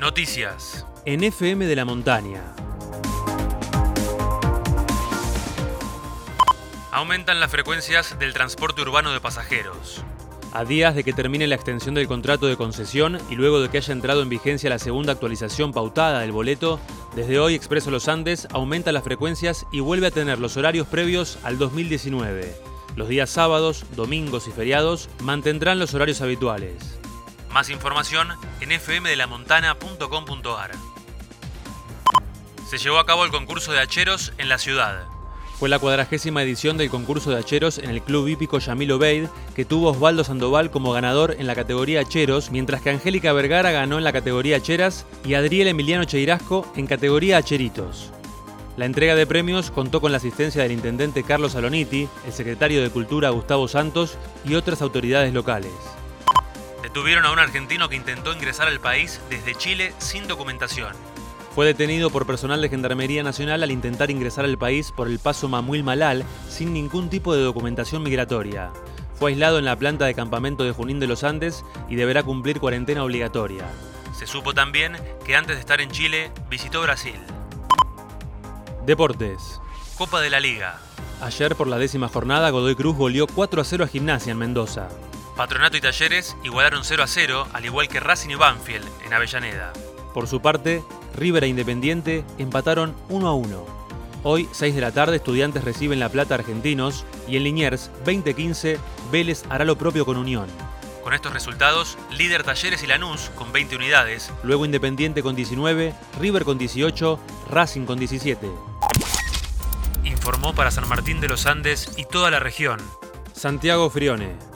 Noticias. En FM de la Montaña. Aumentan las frecuencias del transporte urbano de pasajeros. A días de que termine la extensión del contrato de concesión y luego de que haya entrado en vigencia la segunda actualización pautada del boleto, desde hoy Expreso Los Andes aumenta las frecuencias y vuelve a tener los horarios previos al 2019. Los días sábados, domingos y feriados mantendrán los horarios habituales. Más información en fmdelamontana.com.ar. Se llevó a cabo el concurso de hacheros en la ciudad. Fue la cuadragésima edición del concurso de hacheros en el Club Hípico Yamil Obeid, que tuvo Osvaldo Sandoval como ganador en la categoría hacheros, mientras que Angélica Vergara ganó en la categoría hacheras y Adriel Emiliano Cheirasco en categoría hacheritos. La entrega de premios contó con la asistencia del intendente Carlos Aloniti, el secretario de Cultura Gustavo Santos y otras autoridades locales. Detuvieron a un argentino que intentó ingresar al país desde Chile sin documentación. Fue detenido por personal de Gendarmería Nacional al intentar ingresar al país por el paso Mamuil Malal sin ningún tipo de documentación migratoria. Fue aislado en la planta de campamento de Junín de los Andes y deberá cumplir cuarentena obligatoria. Se supo también que antes de estar en Chile visitó Brasil. Deportes. Copa de la Liga. Ayer por la décima jornada Godoy Cruz goleó 4 a 0 a Gimnasia en Mendoza. Patronato y Talleres igualaron 0 a 0, al igual que Racing y Banfield en Avellaneda. Por su parte, River e Independiente empataron 1 a 1. Hoy, 6 de la tarde, Estudiantes reciben La Plata Argentinos y en Liniers, 2015, Vélez hará lo propio con Unión. Con estos resultados, líder Talleres y Lanús con 20 unidades. Luego Independiente con 19, River con 18, Racing con 17. Informó para San Martín de los Andes y toda la región. Santiago Frione.